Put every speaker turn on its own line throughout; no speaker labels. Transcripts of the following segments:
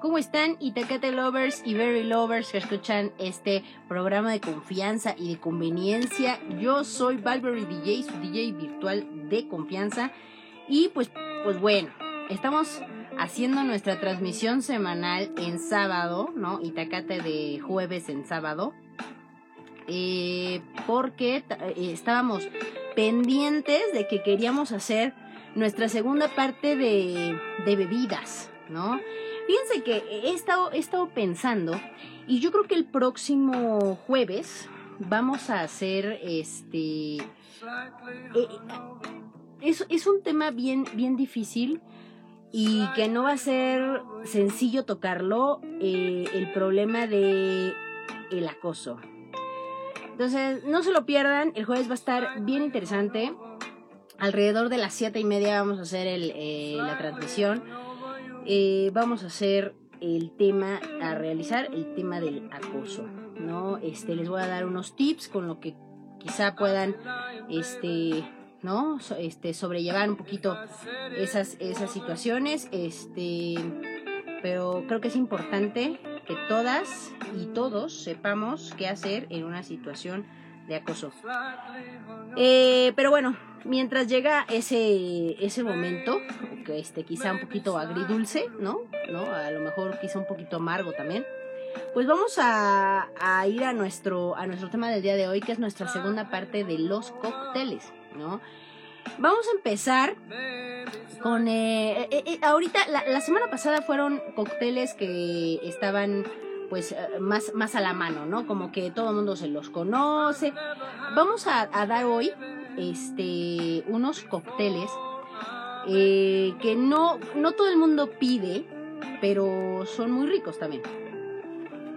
¿Cómo están Itacate Lovers y Very Lovers que escuchan este programa de confianza y de conveniencia? Yo soy Valverde DJ, su DJ virtual de confianza. Y pues, pues bueno, estamos haciendo nuestra transmisión semanal en sábado, ¿no? Itacate de jueves en sábado. Eh, porque eh, estábamos pendientes de que queríamos hacer nuestra segunda parte de, de bebidas, ¿no? Fíjense que he estado, he estado pensando y yo creo que el próximo jueves vamos a hacer este... Eh, es, es, un tema bien, bien difícil y que no va a ser sencillo tocarlo, eh, el problema de el acoso. Entonces, no se lo pierdan, el jueves va a estar bien interesante. Alrededor de las siete y media vamos a hacer el, eh, la transmisión eh, vamos a hacer el tema a realizar, el tema del acoso, ¿no? Este, les voy a dar unos tips con lo que quizá puedan, este, ¿no? Este, sobrellevar un poquito esas, esas situaciones, este, pero creo que es importante que todas y todos sepamos qué hacer en una situación de acoso. Eh, pero bueno, mientras llega ese, ese momento, que este, quizá un poquito agridulce, ¿no? ¿no? A lo mejor quizá un poquito amargo también. Pues vamos a, ir a nuestro, a nuestro tema del día de hoy, que es nuestra segunda parte de los cócteles, ¿no? Vamos a empezar con... Eh, eh ahorita, la, la semana pasada fueron cócteles que estaban pues eh, más, más a la mano, ¿no? Como que todo el mundo se los conoce. Vamos a, dar hoy este, unos cócteles eh, que no, no todo el mundo pide, pero son muy ricos también.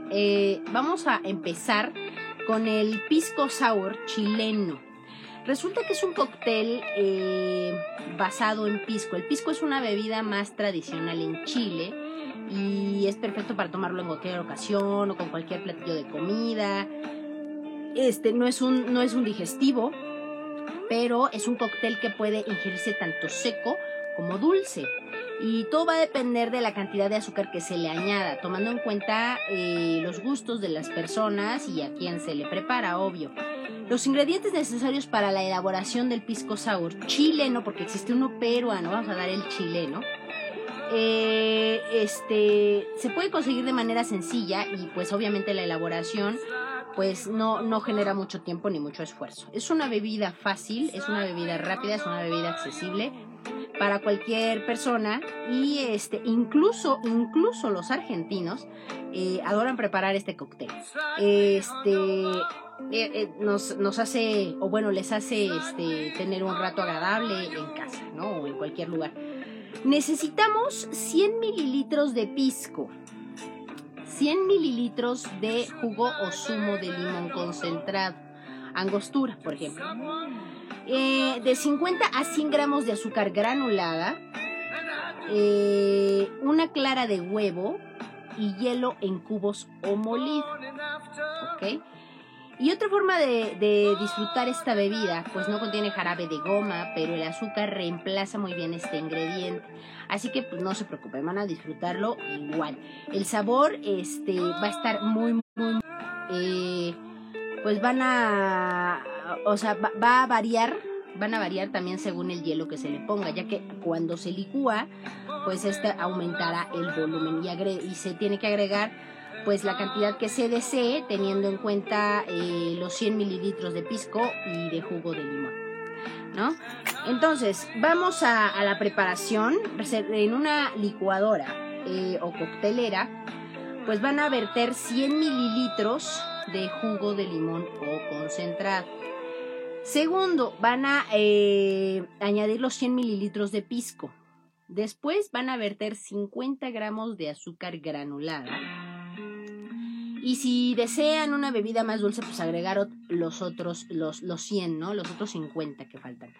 Eh, vamos a empezar con el pisco sour chileno. Resulta que es un cóctel basado en pisco. El pisco es una bebida más tradicional en Chile y es perfecto para tomarlo en cualquier ocasión o con cualquier platillo de comida. Este no es un, no es un digestivo, pero es un cóctel que puede ingerirse tanto seco como dulce. Y todo va a depender de la cantidad de azúcar que se le añada, tomando en cuenta eh, los gustos de las personas y a quién se le prepara, obvio. Los ingredientes necesarios para la elaboración del pisco sour chileno, porque existe uno peruano, vamos a dar el chileno eh, este, se puede conseguir de manera sencilla y pues obviamente la elaboración pues no, no genera mucho tiempo ni mucho esfuerzo. Es una bebida fácil, es una bebida rápida, es una bebida accesible para cualquier persona y este incluso incluso los argentinos eh, adoran preparar este cóctel. Este eh, eh, nos, nos hace o bueno les hace este tener un rato agradable en casa no o en cualquier lugar Necesitamos 100 mililitros de pisco, 100 mililitros de jugo o zumo de limón concentrado, angostura, por ejemplo, eh, de 50 a 100 gramos de azúcar granulada, eh, una clara de huevo y hielo en cubos o molido. ¿Ok? Y otra forma de, disfrutar esta bebida, pues no contiene jarabe de goma, pero el azúcar reemplaza muy bien este ingrediente. Así que pues no se preocupen, van a disfrutarlo igual. El sabor este, va a estar muy, muy, eh, pues van a, o sea, va, a variar van a variar también según el hielo que se le ponga, ya que cuando se licúa, pues este aumentará el volumen y, y se tiene que agregar pues la cantidad que se desee teniendo en cuenta eh, los 100 mililitros de pisco y de jugo de limón. ¿No? Entonces, vamos a, la preparación. En una licuadora eh, o coctelera, pues van a verter 100 mililitros de jugo de limón o concentrado. Segundo, van a eh, añadir los 100 mililitros de pisco. Después van a verter 50 gramos de azúcar granulada y si desean una bebida más dulce, pues agregar los otros, los, los 100, ¿no? Los otros 50 que faltan.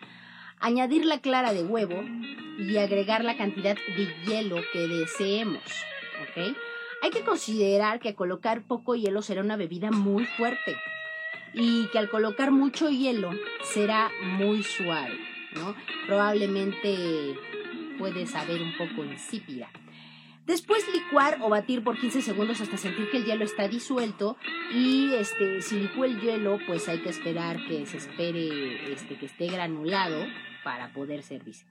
Añadir la clara de huevo y agregar la cantidad de hielo que deseemos, ¿ok? Hay que considerar que colocar poco hielo será una bebida muy fuerte y que al colocar mucho hielo será muy suave, ¿no? Probablemente puede saber un poco insípida. Después licuar o batir por 15 segundos hasta sentir que el hielo está disuelto y este si licúa el hielo, pues hay que esperar que se espere este que esté granulado para poder servirse.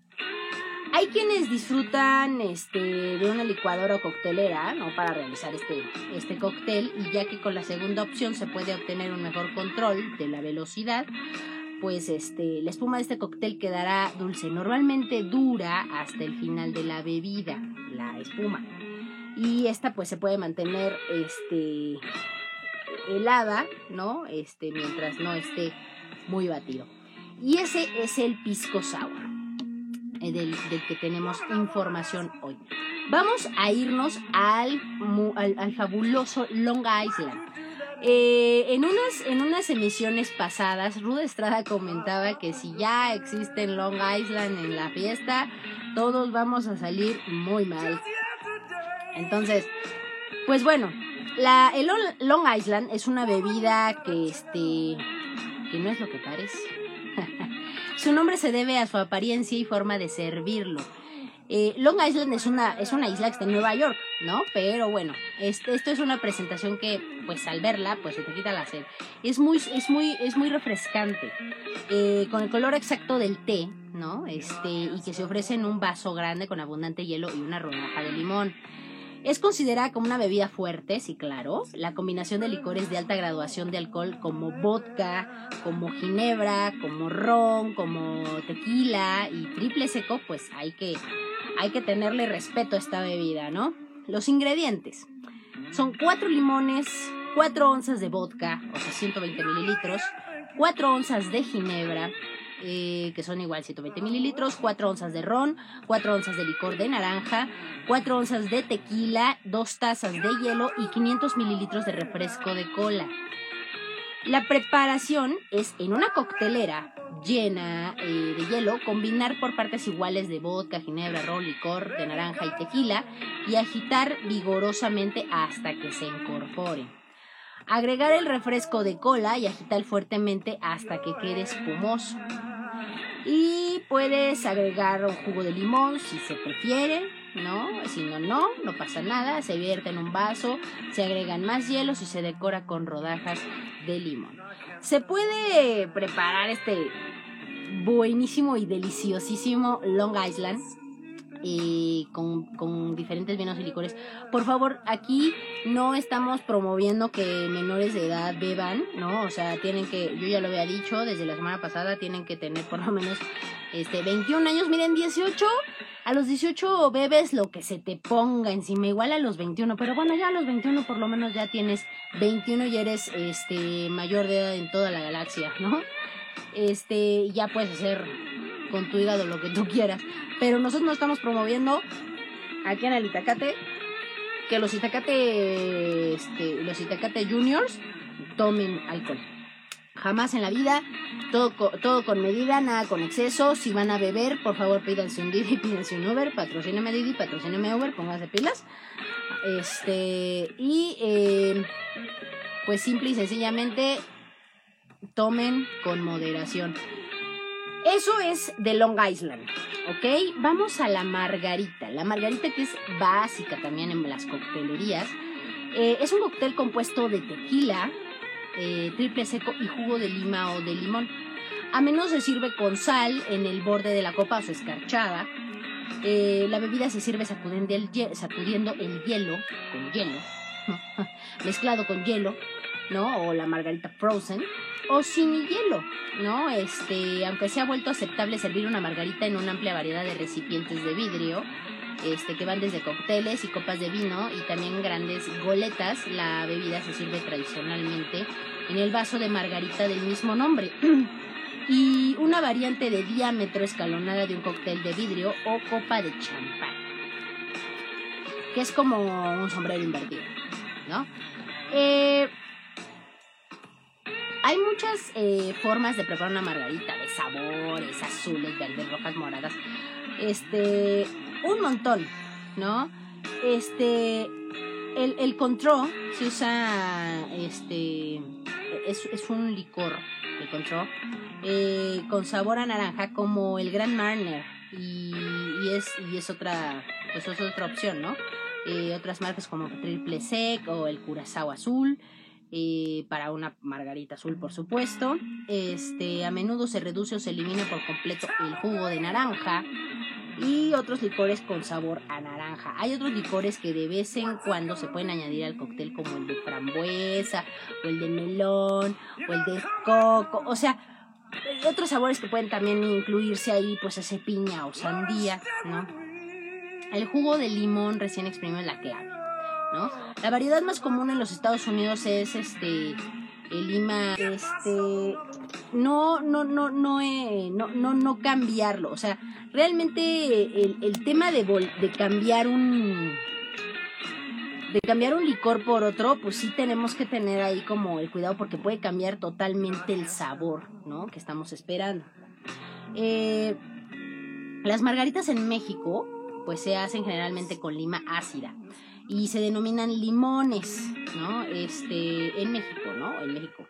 Hay quienes disfrutan este, de una licuadora o coctelera ¿no? para realizar este, este cóctel y ya que con la segunda opción se puede obtener un mejor control de la velocidad, pues este, la espuma de este cóctel quedará dulce. Normalmente dura hasta el final de la bebida, la espuma. Y esta pues se puede mantener este, helada, ¿no? Este, mientras no esté muy batido. Y ese es el pisco sour, eh, del, que tenemos información hoy. Vamos a irnos al, al fabuloso Long Island. Eh, en, unas, en unas emisiones pasadas, Ruda Estrada comentaba que si ya existe Long Island en la fiesta, todos vamos a salir muy mal. Entonces, pues bueno, la, el Long Island es una bebida que, este, que no es lo que parece. su nombre se debe a su apariencia y forma de servirlo. Eh, Long Island es una, es una isla que está en Nueva York, ¿no? Pero bueno, este, esto es una presentación que, pues al verla, pues se te quita la sed. Es muy, es muy, es muy refrescante, eh, con el color exacto del té, ¿no? Este, y que se ofrece en un vaso grande con abundante hielo y una rodaja de limón. Es considerada como una bebida fuerte, sí, claro. La combinación de licores de alta graduación de alcohol como vodka, como ginebra, como ron, como tequila y triple seco, pues hay que hay que tenerle respeto a esta bebida, ¿no? Los ingredientes son 4 limones, 4 onzas de vodka, o sea, 120 mililitros, 4 onzas de ginebra, eh, que son igual 120 mililitros, 4 onzas de ron, 4 onzas de licor de naranja, 4 onzas de tequila, 2 tazas de hielo y 500 mililitros de refresco de cola. La preparación es en una coctelera llena eh, de hielo, combinar por partes iguales de vodka, ginebra, ron, licor de naranja y tequila y agitar vigorosamente hasta que se incorpore. Agregar el refresco de cola y agitar fuertemente hasta que quede espumoso. Y puedes agregar un jugo de limón si se prefiere, ¿no? Si no, no, no pasa nada. Se vierte en un vaso, se agregan más hielos y se decora con rodajas de limón. Se puede preparar este buenísimo y deliciosísimo Long Island eh, con, con, diferentes vinos y licores. Por favor, aquí no estamos promoviendo que menores de edad beban, ¿no? O sea, tienen que, yo ya lo había dicho desde la semana pasada, tienen que tener por lo menos este 21 años, miren, 18. A los 18 bebes lo que se te ponga encima, igual a los 21, pero bueno, ya a los 21 por lo menos ya tienes 21 y eres este mayor de edad en toda la galaxia, ¿no? Este, ya puedes hacer con tu hígado lo que tú quieras. Pero nosotros no estamos promoviendo aquí en el Itacate que los Itacate, este, los Itacate Juniors tomen alcohol. Jamás en la vida, todo, todo con medida, nada con exceso. Si van a beber, por favor pídanse un Didi, pídanse un Uber, patrocíneme Didi, patrocíneme Uber, pónganse pilas. Este, y eh, pues simple y sencillamente tomen con moderación. Eso es de Long Island, ¿ok? Vamos a la margarita. La margarita que es básica también en las coctelerías. Eh, es un cóctel compuesto de tequila, eh, triple seco y jugo de lima o de limón. A menos se sirve con sal en el borde de la copa o escarchada. Eh, la bebida se sirve sacudiendo el hielo, con hielo, mezclado con hielo, ¿no? O la margarita frozen o sin hielo, ¿no? Este, aunque se ha vuelto aceptable servir una margarita en una amplia variedad de recipientes de vidrio, este, que van desde cócteles y copas de vino y también grandes goletas, la bebida se sirve tradicionalmente en el vaso de margarita del mismo nombre. y una variante de diámetro escalonada de un cóctel de vidrio o copa de champán, que es como un sombrero invertido, ¿no? Eh, hay muchas eh, formas de preparar una margarita, de sabores, azules, verdes, rojas, moradas. Este, un montón, ¿no? Este, el, el control se usa, este, es, es un licor, el control, eh, con sabor a naranja como el Gran Marner y, y, es, y es otra, pues es otra opción, ¿no? eh, otras marcas como Triple Sec o el Curazao Azul. Para una margarita azul, por supuesto. Este, a menudo se reduce o se elimina por completo el jugo de naranja y otros licores con sabor a naranja. Hay otros licores que de vez en cuando se pueden añadir al cóctel como el de frambuesa o el de melón o el de coco, o sea, otros sabores que pueden también incluirse ahí, pues ese piña o sandía, ¿no? El jugo de limón recién exprimido es la clave. La variedad más común en los Estados Unidos es este el lima este no no no no eh, no, no no cambiarlo. O sea realmente el, tema de de cambiar un de cambiar un licor por otro pues sí tenemos que tener ahí como el cuidado porque puede cambiar totalmente el sabor no que estamos esperando. Eh, las margaritas en México pues se hacen generalmente con lima ácida y se denominan limones, ¿no? Este, en México, ¿no? En México.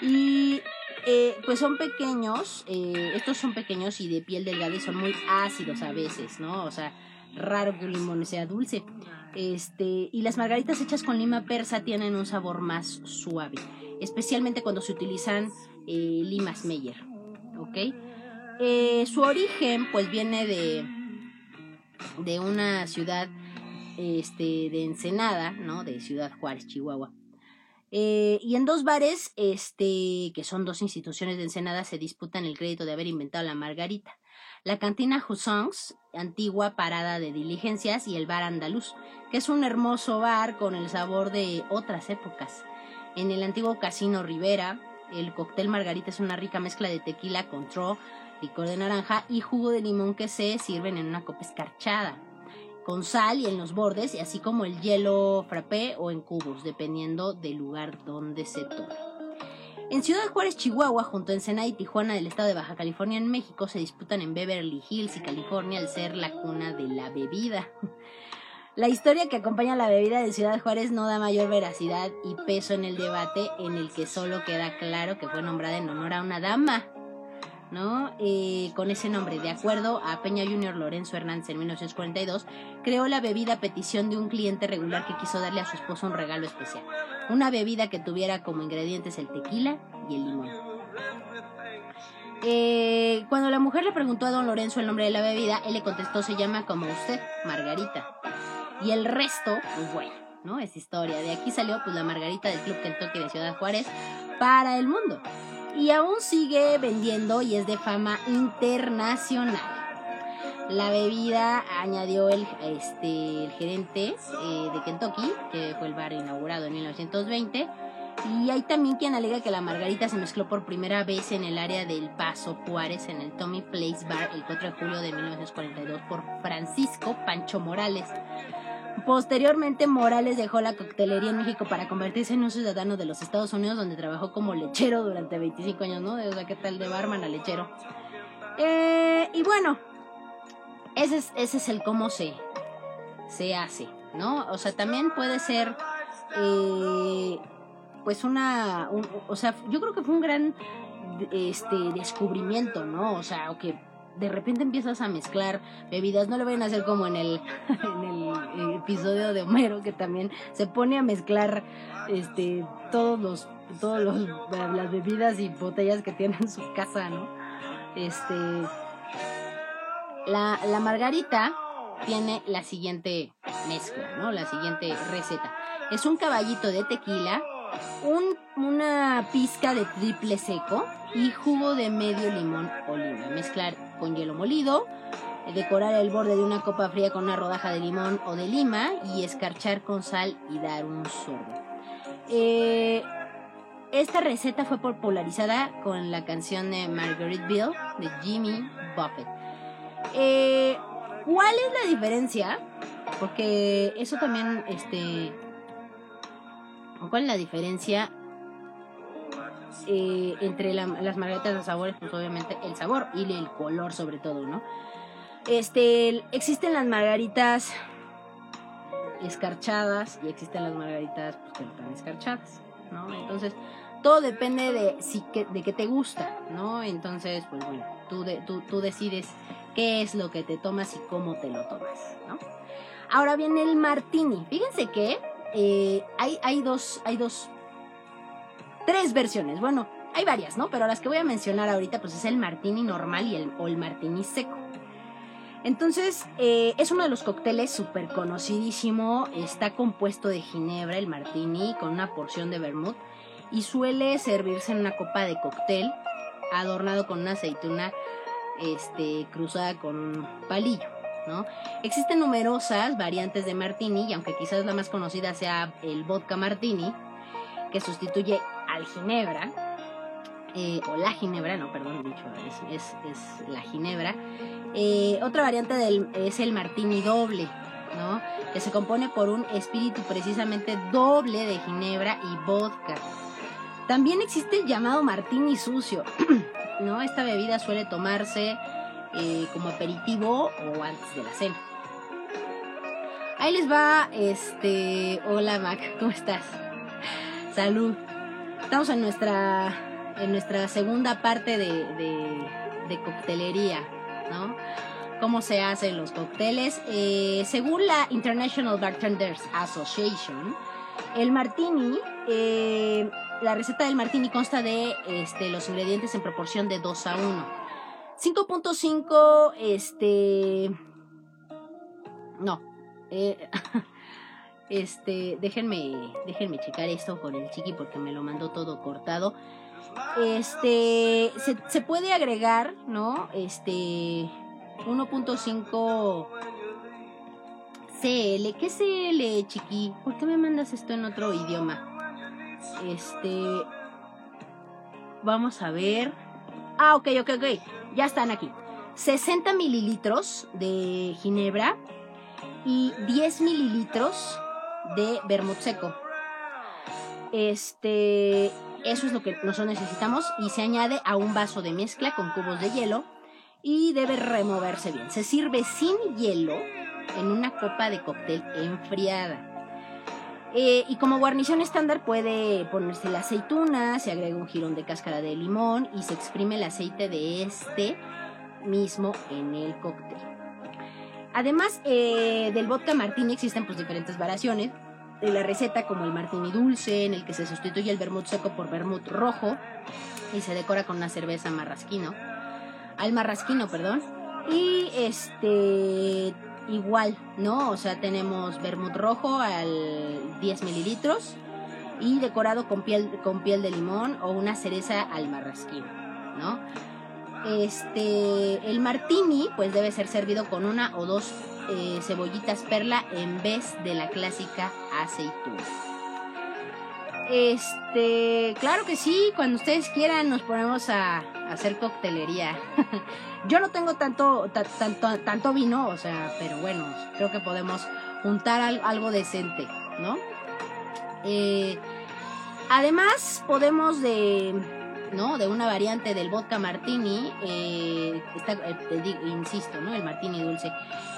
Y eh, pues son pequeños, eh, estos son pequeños y de piel delgada y son muy ácidos a veces, ¿no? O sea, raro que un limón sea dulce. Este, y las margaritas hechas con lima persa tienen un sabor más suave, especialmente cuando se utilizan eh, limas Meyer, ¿ok? su origen pues viene de, de una ciudad este, de Ensenada, ¿no? De Ciudad Juárez, Chihuahua. Eh, y en dos bares, este, que son dos instituciones de Ensenada, se disputan el crédito de haber inventado la margarita. La cantina Hussons, antigua parada de diligencias, y el bar andaluz, que es un hermoso bar con el sabor de otras épocas. En el antiguo casino Rivera, el cóctel margarita es una rica mezcla de tequila con tro, licor de naranja y jugo de limón que se sirven en una copa escarchada con sal y en los bordes, y así como el hielo frappé o en cubos, dependiendo del lugar donde se tome. En Ciudad Juárez, Chihuahua, junto a Ensenada y Tijuana del estado de Baja California en México, se disputan en Beverly Hills y California al ser la cuna de la bebida. La historia que acompaña a la bebida de Ciudad Juárez no da mayor veracidad y peso en el debate en el que solo queda claro que fue nombrada en honor a una dama, ¿no? Eh, con ese nombre. De acuerdo a Peña Junior Lorenzo Hernández en 1942, creó la bebida a petición de un cliente regular que quiso darle a su esposo un regalo especial. Una bebida que tuviera como ingredientes el tequila y el limón. Eh, cuando la mujer le preguntó a don Lorenzo el nombre de la bebida, él le contestó se llama como usted, Margarita. Y el resto, pues bueno, ¿no? Es historia. De aquí salió pues la Margarita del Club Kentucky de Ciudad Juárez para el mundo y aún sigue vendiendo y es de fama internacional. La bebida añadió el, este, gerente eh, de Kentucky, que fue el bar inaugurado en 1920. Y hay también quien alega que la margarita se mezcló por primera vez en el área del Paso Juárez en el Tommy Place Bar el 4 de julio de 1942 por Francisco Pancho Morales. Posteriormente, Morales dejó la coctelería en México para convertirse en un ciudadano de los Estados Unidos, donde trabajó como lechero durante 25 años, ¿no? O sea, ¿qué tal de barman a lechero? Eh, y bueno, ese es, ese es el cómo se, se hace, ¿no? O sea, también puede ser, eh, pues una, o sea, yo creo que fue un gran este descubrimiento, ¿no? O sea, que de repente empiezas a mezclar bebidas, no lo vayan a hacer como en el, en el episodio de Homero, que también se pone a mezclar este todos los todos los las bebidas y botellas que tiene en su casa, ¿no? Este la, la margarita tiene la siguiente mezcla, ¿no? La siguiente receta. Es un caballito de tequila, un, una pizca de triple seco y jugo de medio limón o lima. Mezclar con hielo molido, decorar el borde de una copa fría con una rodaja de limón o de lima y escarchar con sal y dar un sorbo. Eh, esta receta fue popularizada con la canción de Margaretville de Jimmy Buffett. Eh, ¿Cuál es la diferencia? Porque eso también, este, ¿cuál es la diferencia eh, entre las margaritas de sabores, pues obviamente el sabor y el color sobre todo, ¿no? Este, existen las margaritas escarchadas y existen las margaritas pues, que no están escarchadas, ¿no? Entonces, todo depende de si que, de qué te gusta, ¿no? Entonces, pues bueno, tú, tú, tú decides qué es lo que te tomas y cómo te lo tomas, ¿no? Ahora viene el martini. Fíjense que eh, hay, hay dos, hay dos, tres versiones. Bueno, hay varias, ¿no? Pero las que voy a mencionar ahorita, pues es el martini normal y el, o el martini seco. Entonces, eh, es uno de los cócteles súper conocidísimo. Está compuesto de ginebra, el martini, con una porción de vermouth. Y suele servirse en una copa de cóctel, adornado con una aceituna este, cruzada con un palillo. ¿no? Existen numerosas variantes de martini, y aunque quizás la más conocida sea el vodka martini, que sustituye al ginebra, eh, o la ginebra, no, perdón, dicho, es, es, la ginebra. Eh, otra variante es el martini doble, ¿no? Que se compone por un espíritu precisamente doble de ginebra y vodka. También existe el llamado martini sucio, ¿no? Esta bebida suele tomarse eh, como aperitivo o antes de la cena. Ahí les va, este, hola Mac, ¿cómo estás? Salud. Estamos en nuestra, en nuestra segunda parte de, de, coctelería, ¿no? Cómo se hacen los cócteles. Eh, según la International Bartenders Association, el martini, eh, la receta del martini consta de este, los ingredientes en proporción de 2 a 1. 5.5, este... No. Eh, este, déjenme, déjenme checar esto con el chiqui porque me lo mandó todo cortado. Este, se, se puede agregar, ¿no? Este, 1.5 CL. ¿Qué CL, chiqui? ¿Por qué me mandas esto en otro idioma? Este, vamos a ver. Ah, ok, ok, ok. Ya están aquí. 60 mililitros de ginebra y 10 mililitros de vermut seco. Este, eso es lo que nosotros necesitamos y se añade a un vaso de mezcla con cubos de hielo y debe removerse bien. Se sirve sin hielo en una copa de cóctel enfriada. Eh, y como guarnición estándar puede ponerse la aceituna, se agrega un jirón de cáscara de limón y se exprime el aceite de este mismo en el cóctel. Además eh, del vodka martini existen pues diferentes variaciones de la receta como el martini dulce en el que se sustituye el vermut seco por vermut rojo y se decora con una cerveza marrasquino, al marrasquino, perdón. Y este igual, ¿no? O sea, tenemos vermut rojo al 10 mililitros y decorado con piel, con piel de limón o una cereza al marrasquín, ¿no? Este, el martini, pues debe ser servido con una o dos eh, cebollitas perla en vez de la clásica aceituna. Este, claro que sí, cuando ustedes quieran nos ponemos a, hacer coctelería. Yo no tengo tanto, tanto, tanto vino, o sea, pero bueno, creo que podemos juntar algo decente, ¿no? Eh, además, podemos de, ¿no? De una variante del vodka martini, eh, eh insisto, ¿no? El martini dulce.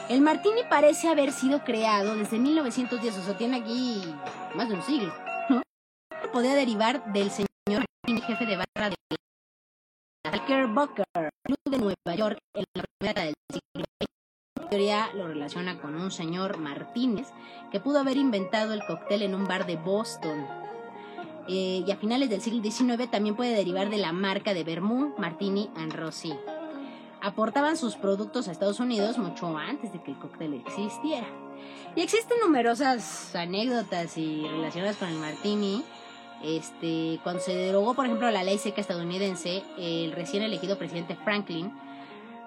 El martini parece haber sido creado desde 1910, o sea, tiene aquí más de un siglo, ¿no? Podría derivar del señor jefe de barra de Walker Bucker, Club de Nueva York, en la primera del siglo La teoría lo relaciona con un señor Martínez que pudo haber inventado el cóctel en un bar de Boston. Eh, y a finales del siglo XIX también puede derivar de la marca de Vermouth, Martini and Rossi. Aportaban sus productos a Estados Unidos mucho antes de que el cóctel existiera. Y existen numerosas anécdotas y relacionadas con el martini este, cuando se derogó, por ejemplo, la ley seca estadounidense, el recién elegido presidente Franklin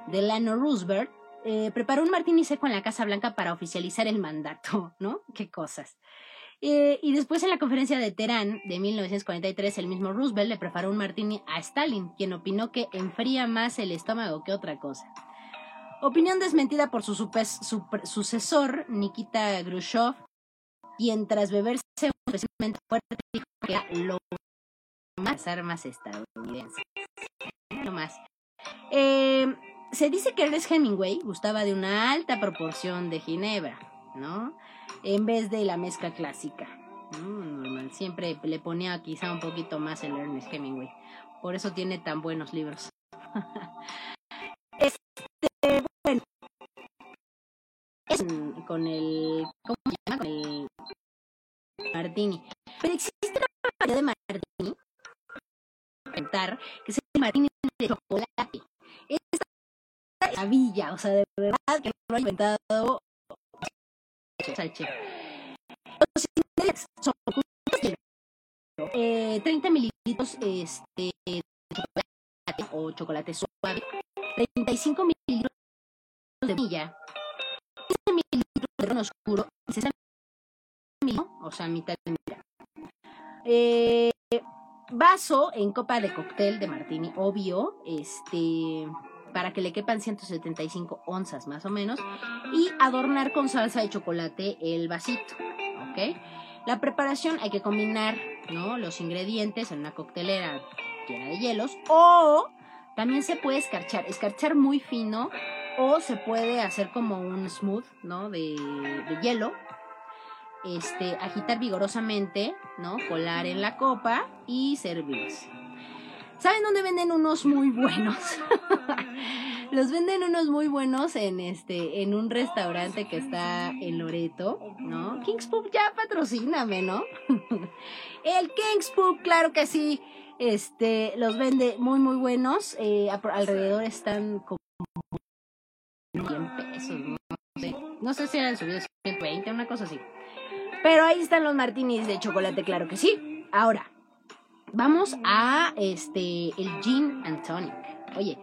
Delano Roosevelt eh, preparó un martini seco en la Casa Blanca para oficializar el mandato, ¿no? Qué cosas. Eh, y después en la conferencia de Teherán de 1943, el mismo Roosevelt le preparó un martini a Stalin, quien opinó que enfría más el estómago que otra cosa. Opinión desmentida por su sucesor, Nikita Khrushchev, quien tras beberse especialmente fuerte dijo que lo más armas estadounidenses. No más. Eh, se dice que Ernest Hemingway gustaba de una alta proporción de ginebra, ¿no? En vez de la mezcla clásica. Normal. Siempre le ponía quizá un poquito más el Ernest Hemingway. Por eso tiene tan buenos libros. este, bueno, es con el, ¿cómo se llama? Con el martini. Pero existe una variedad de martini, que es el martini de chocolate. Esta maravilla, o sea, de verdad que no lo ha inventado. Los ingredientes son eh, 30 mililitros este, de chocolate o chocolate suave, 35 mililitros de vainilla, 15 mililitros de ron oscuro y 60 mililitros, o sea, mitad de mitad. Eh, vaso en copa de cóctel de martini, obvio, este para que le quepan 175 onzas más o menos y adornar con salsa de chocolate el vasito, ¿ok? La preparación hay que combinar, ¿no? Los ingredientes en una coctelera llena de hielos o también se puede escarchar, escarchar muy fino o se puede hacer como un smooth, ¿no? De, hielo. Este, agitar vigorosamente, ¿no? Colar en la copa y servirse. ¿Saben dónde venden unos muy buenos? Los venden unos muy buenos en este, en un restaurante que está en Loreto, ¿no? King's Pub ya patrocíname, ¿no? El King's Pub, claro que sí. Este, los vende muy, muy buenos. Eh, alrededor están como 100 pesos, no sé. No sé si eran subidos 120, una cosa así. Pero ahí están los martinis de chocolate, claro que sí. Ahora, vamos a este, el gin and tonic. Oye,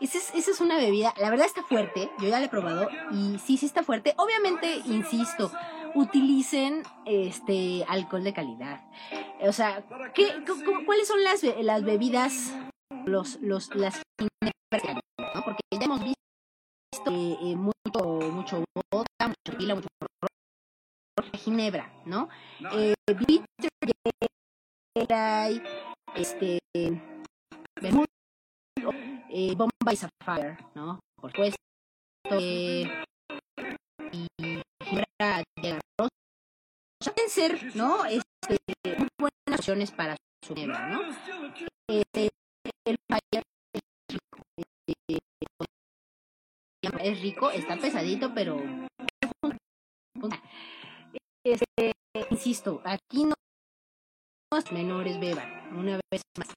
esa es, una bebida, la verdad está fuerte, yo ya la he probado y sí, sí está fuerte. Obviamente, insisto, utilicen este alcohol de calidad. O sea, ¿qué, ¿cuáles son las, las bebidas, los, los, las ¿no? Porque ya hemos visto eh, eh, mucho, mucho vodka, mucho pila, mucho ginebra, ¿no? Eh, bitter, este, eh, Bombay Sapphire, ¿no? Por supuesto, eh, y Ginebra de arroz. Pueden ser, ¿no? Este, muy buenas opciones para su ginebra, ¿no? Este, el Fire es rico, está pesadito, pero este, insisto, aquí no menores beban, una vez más.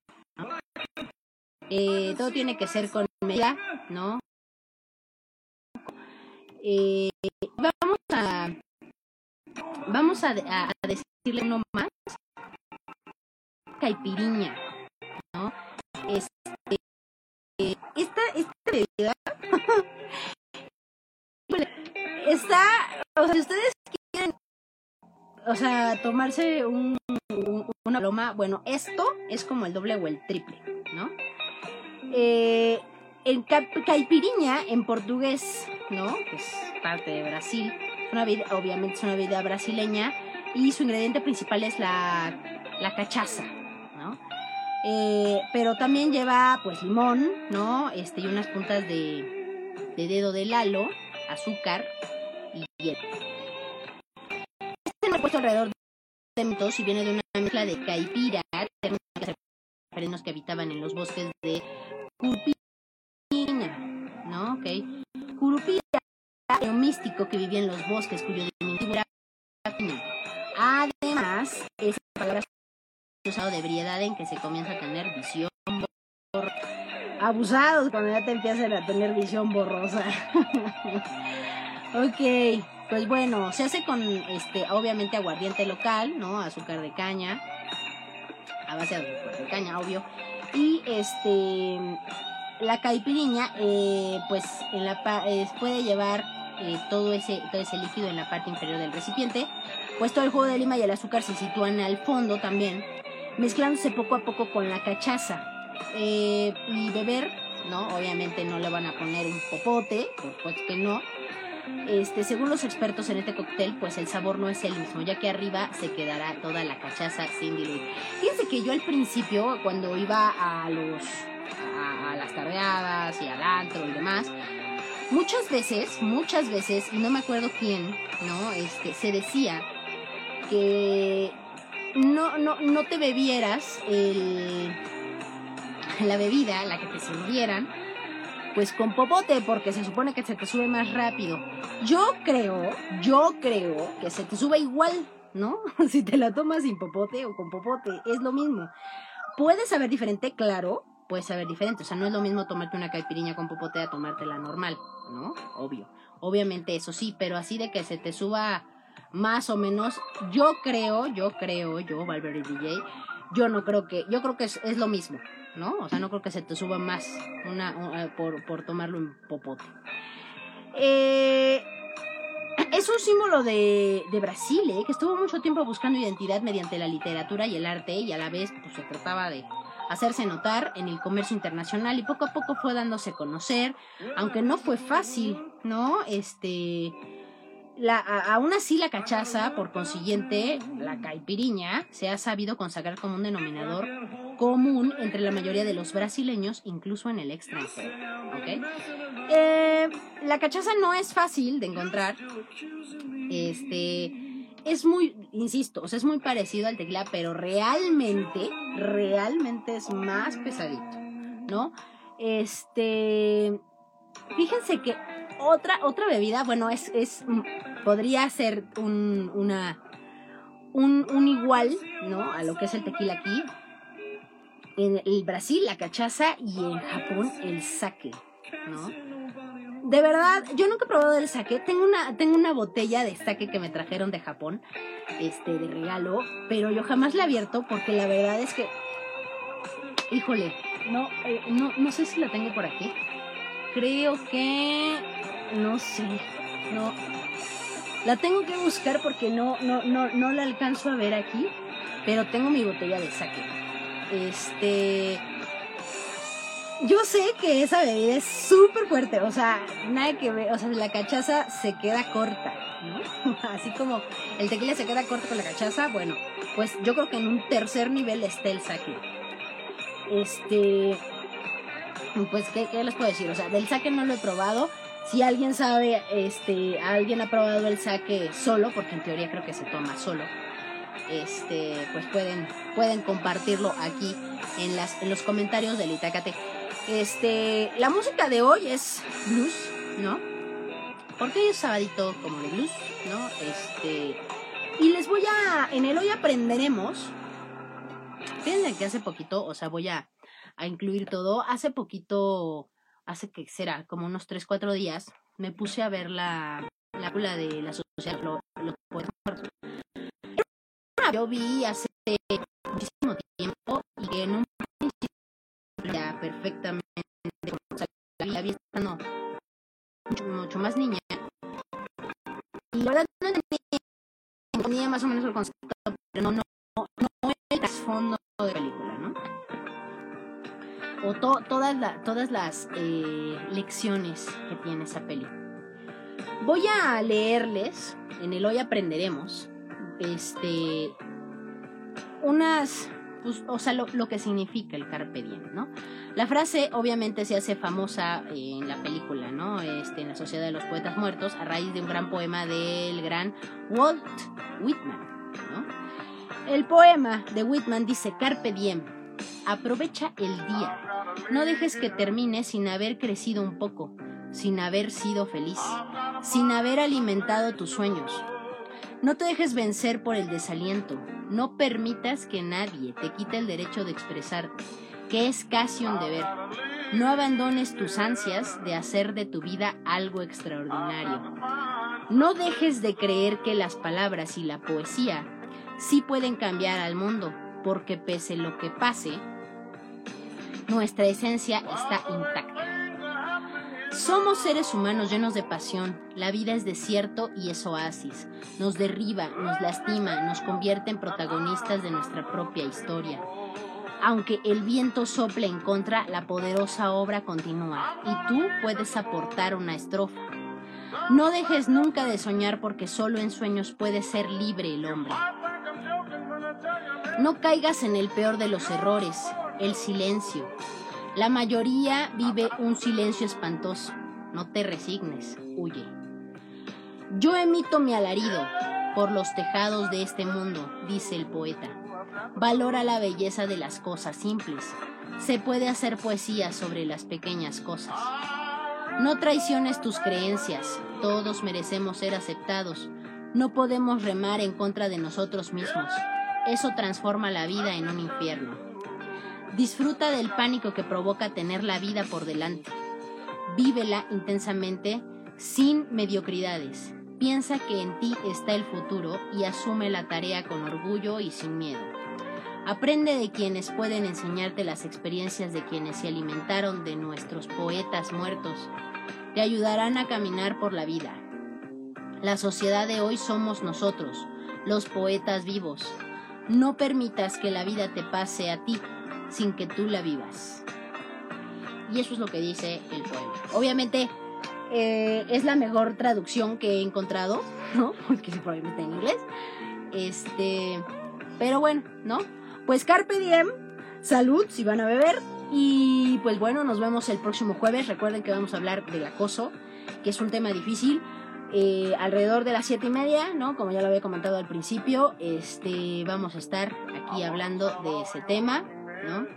Eh, todo tiene que ser con medida, ¿no? Eh, vamos a vamos a, a, decirle uno más caipiriña, ¿no? Este, esta, esta bebida está, o sea, si ustedes quieren, o sea, tomarse un, una loma, bueno, esto es como el doble o el triple, ¿no? Eh, en caipiriña, en portugués, ¿no? Que es parte de Brasil. una vida, obviamente es una bebida brasileña. Y su ingrediente principal es la, la cachaza, ¿no? Eh, pero también lleva, pues, limón, ¿no? Este, y unas puntas de, de dedo de lalo, azúcar y hielo. Este no puesto alrededor de mitos y viene de una mezcla de caipira, que habitaban en los bosques de Curupira, ¿no? Ok. Curupira era un místico que vivía en los bosques cuyo diminutivo era Además, esa palabra usado de ebriedad en que se comienza a tener visión abusados cuando ya te empiezan a tener visión borrosa. ok, pues bueno, se hace con este, obviamente aguardiente local, ¿no? Azúcar de caña, a base de azúcar de caña, obvio. Y este la caipiriña, eh, pues en la eh, puede llevar eh, todo, ese, todo ese líquido en la parte inferior del recipiente. Pues todo el jugo de lima y el azúcar se sitúan al fondo también, mezclándose poco a poco con la cachaza. y beber, ¿no? Obviamente no le van a poner un popote, por supuesto que no. Este, según los expertos en este cóctel, pues el sabor no es el mismo, ya que arriba se quedará toda la cachaza sin diluir. Fíjense que yo al principio, cuando iba a los a, las tardeadas y al antro y demás, muchas veces, muchas veces, y no me acuerdo quién, ¿no? Este, se decía que no, no, no te bebieras el, la bebida, la que te sirvieran, pues con popote, porque se supone que se te sube más rápido. Yo creo, yo creo que se te sube igual, ¿no? si te la tomas sin popote o con popote, es lo mismo. Puede saber diferente, claro, puede saber diferente. O sea, no es lo mismo tomarte una caipiriña con popote a tomártela normal, ¿no? Obvio. Obviamente eso sí, pero así de que se te suba más o menos, yo creo, yo creo, yo, Valverde DJ, yo no creo que, yo creo que es, lo mismo, ¿no? O sea, no creo que se te suba más una, por, por tomarlo en popote. Eh, es un símbolo de, de Brasil, ¿eh? que estuvo mucho tiempo buscando identidad mediante la literatura y el arte y a la vez pues, se trataba de hacerse notar en el comercio internacional y poco a poco fue dándose a conocer, aunque no fue fácil, ¿no? Este, la, aún así la cachaza, por consiguiente, la caipiriña, se ha sabido consagrar como un denominador común entre la mayoría de los brasileños, incluso en el extranjero. Eh, la cachaza no es fácil de encontrar. Este es muy, insisto, o sea, es muy parecido al tequila, pero realmente, realmente es más pesadito, ¿no? Este, fíjense que otra, otra bebida, bueno, es, es podría ser un, una, un, un igual, ¿no? A lo que es el tequila aquí. En el Brasil, la cachaza y en Japón, el sake, ¿no? De verdad, yo nunca he probado el sake. Tengo una, tengo una botella de sake que me trajeron de Japón, este, de regalo, pero yo jamás la he abierto porque la verdad es que, híjole, no, eh, no, no sé si la tengo por aquí. Creo que no sé, no. La tengo que buscar porque no, no, no, no la alcanzo a ver aquí, pero tengo mi botella de sake. Este. Yo sé que esa bebida es súper fuerte, o sea, nada que ver, o sea, la cachaza se queda corta, ¿no? Así como el tequila se queda corto con la cachaza, bueno, pues yo creo que en un tercer nivel está el sake. Este, pues, ¿qué, ¿qué, les puedo decir? O sea, del sake no lo he probado, si alguien sabe, este, alguien ha probado el saque solo, porque en teoría creo que se toma solo, este, pues pueden, pueden compartirlo aquí en las, en los comentarios del Itacate. Este, la música de hoy es blues, ¿no? Porque hoy es sabadito como de blues, ¿no? Este, y les voy a, en el hoy aprenderemos. Fíjense que hace poquito, o sea, voy a, a incluir todo. Hace poquito hace que será como unos 3, 4 días, me puse a ver la película de la sociedad lo, los poetas Yo vi hace muchísimo tiempo y que en un principio perfectamente, o sea, la mucho, mucho más niña. Y la verdad no entendía, más o menos el concepto, todas, las eh, lecciones que tiene esa peli. Voy a leerles, en el hoy aprenderemos, este, unas, pues, o sea, lo, que significa el carpe diem, ¿no? La frase obviamente se hace famosa en la película, ¿no? Este, en la Sociedad de los Poetas Muertos, a raíz de un gran poema del gran Walt Whitman. El poema de Whitman dice, Carpe diem, aprovecha el día, no dejes que termine sin haber crecido un poco, sin haber sido feliz, sin haber alimentado tus sueños. No te dejes vencer por el desaliento. No permitas que nadie te quite el derecho de expresarte, que es casi un deber. No abandones tus ansias de hacer de tu vida algo extraordinario. No dejes de creer que las palabras y la poesía sí pueden cambiar al mundo, porque pese lo que pase, nuestra esencia está intacta. Somos seres humanos llenos de pasión. La vida es desierto y es oasis. Nos derriba, nos lastima, nos convierte en protagonistas de nuestra propia historia. Aunque el viento sople en contra, la poderosa obra continúa y tú puedes aportar una estrofa. No dejes nunca de soñar porque solo en sueños puede ser libre el hombre. No caigas en el peor de los errores, el silencio. La mayoría vive un silencio espantoso. No te resignes, huye. Yo emito mi alarido por los tejados de este mundo, dice el poeta. Valora la belleza de las cosas simples. Se puede hacer poesía sobre las pequeñas cosas. No traiciones tus creencias, todos merecemos ser aceptados. No podemos remar en contra de nosotros mismos. Eso transforma la vida en un infierno. Disfruta del pánico que provoca tener la vida por delante. Vívela intensamente sin mediocridades. Piensa que en ti está el futuro y asume la tarea con orgullo y sin miedo. Aprende de quienes pueden enseñarte las experiencias de quienes se alimentaron de nuestros poetas muertos. Te ayudarán a caminar por la vida. La sociedad de hoy somos nosotros, los poetas vivos. No permitas que la vida te pase a ti sin que tú la vivas. Y eso es lo que dice el poema. Obviamente eh, es la mejor traducción que he encontrado, ¿no? Porque probablemente en inglés. Este, pero bueno, ¿no? Pues Carpe Diem, salud si van a beber. Y pues bueno, nos vemos el próximo jueves. Recuerden que vamos a hablar del acoso, que es un tema difícil. Eh, alrededor de las siete y media, ¿no? Como ya lo había comentado al principio, este, vamos a estar aquí hablando de ese tema, ¿no?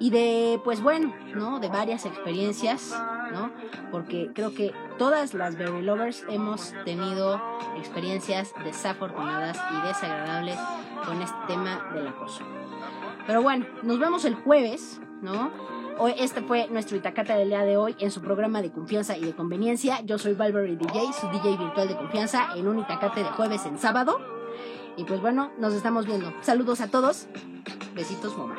Y de, pues bueno, ¿no? De varias experiencias, ¿no? Porque creo que todas las Berry Lovers hemos tenido experiencias desafortunadas y desagradables con este tema del acoso. Pero bueno, nos vemos el jueves, ¿no? Hoy, este fue nuestro Itacata del día de hoy en su programa de confianza y de conveniencia. Yo soy Valverde DJ, su DJ virtual de confianza, en un Itacate de jueves en sábado. Y pues bueno, nos estamos viendo. Saludos a todos. Besitos, mamá.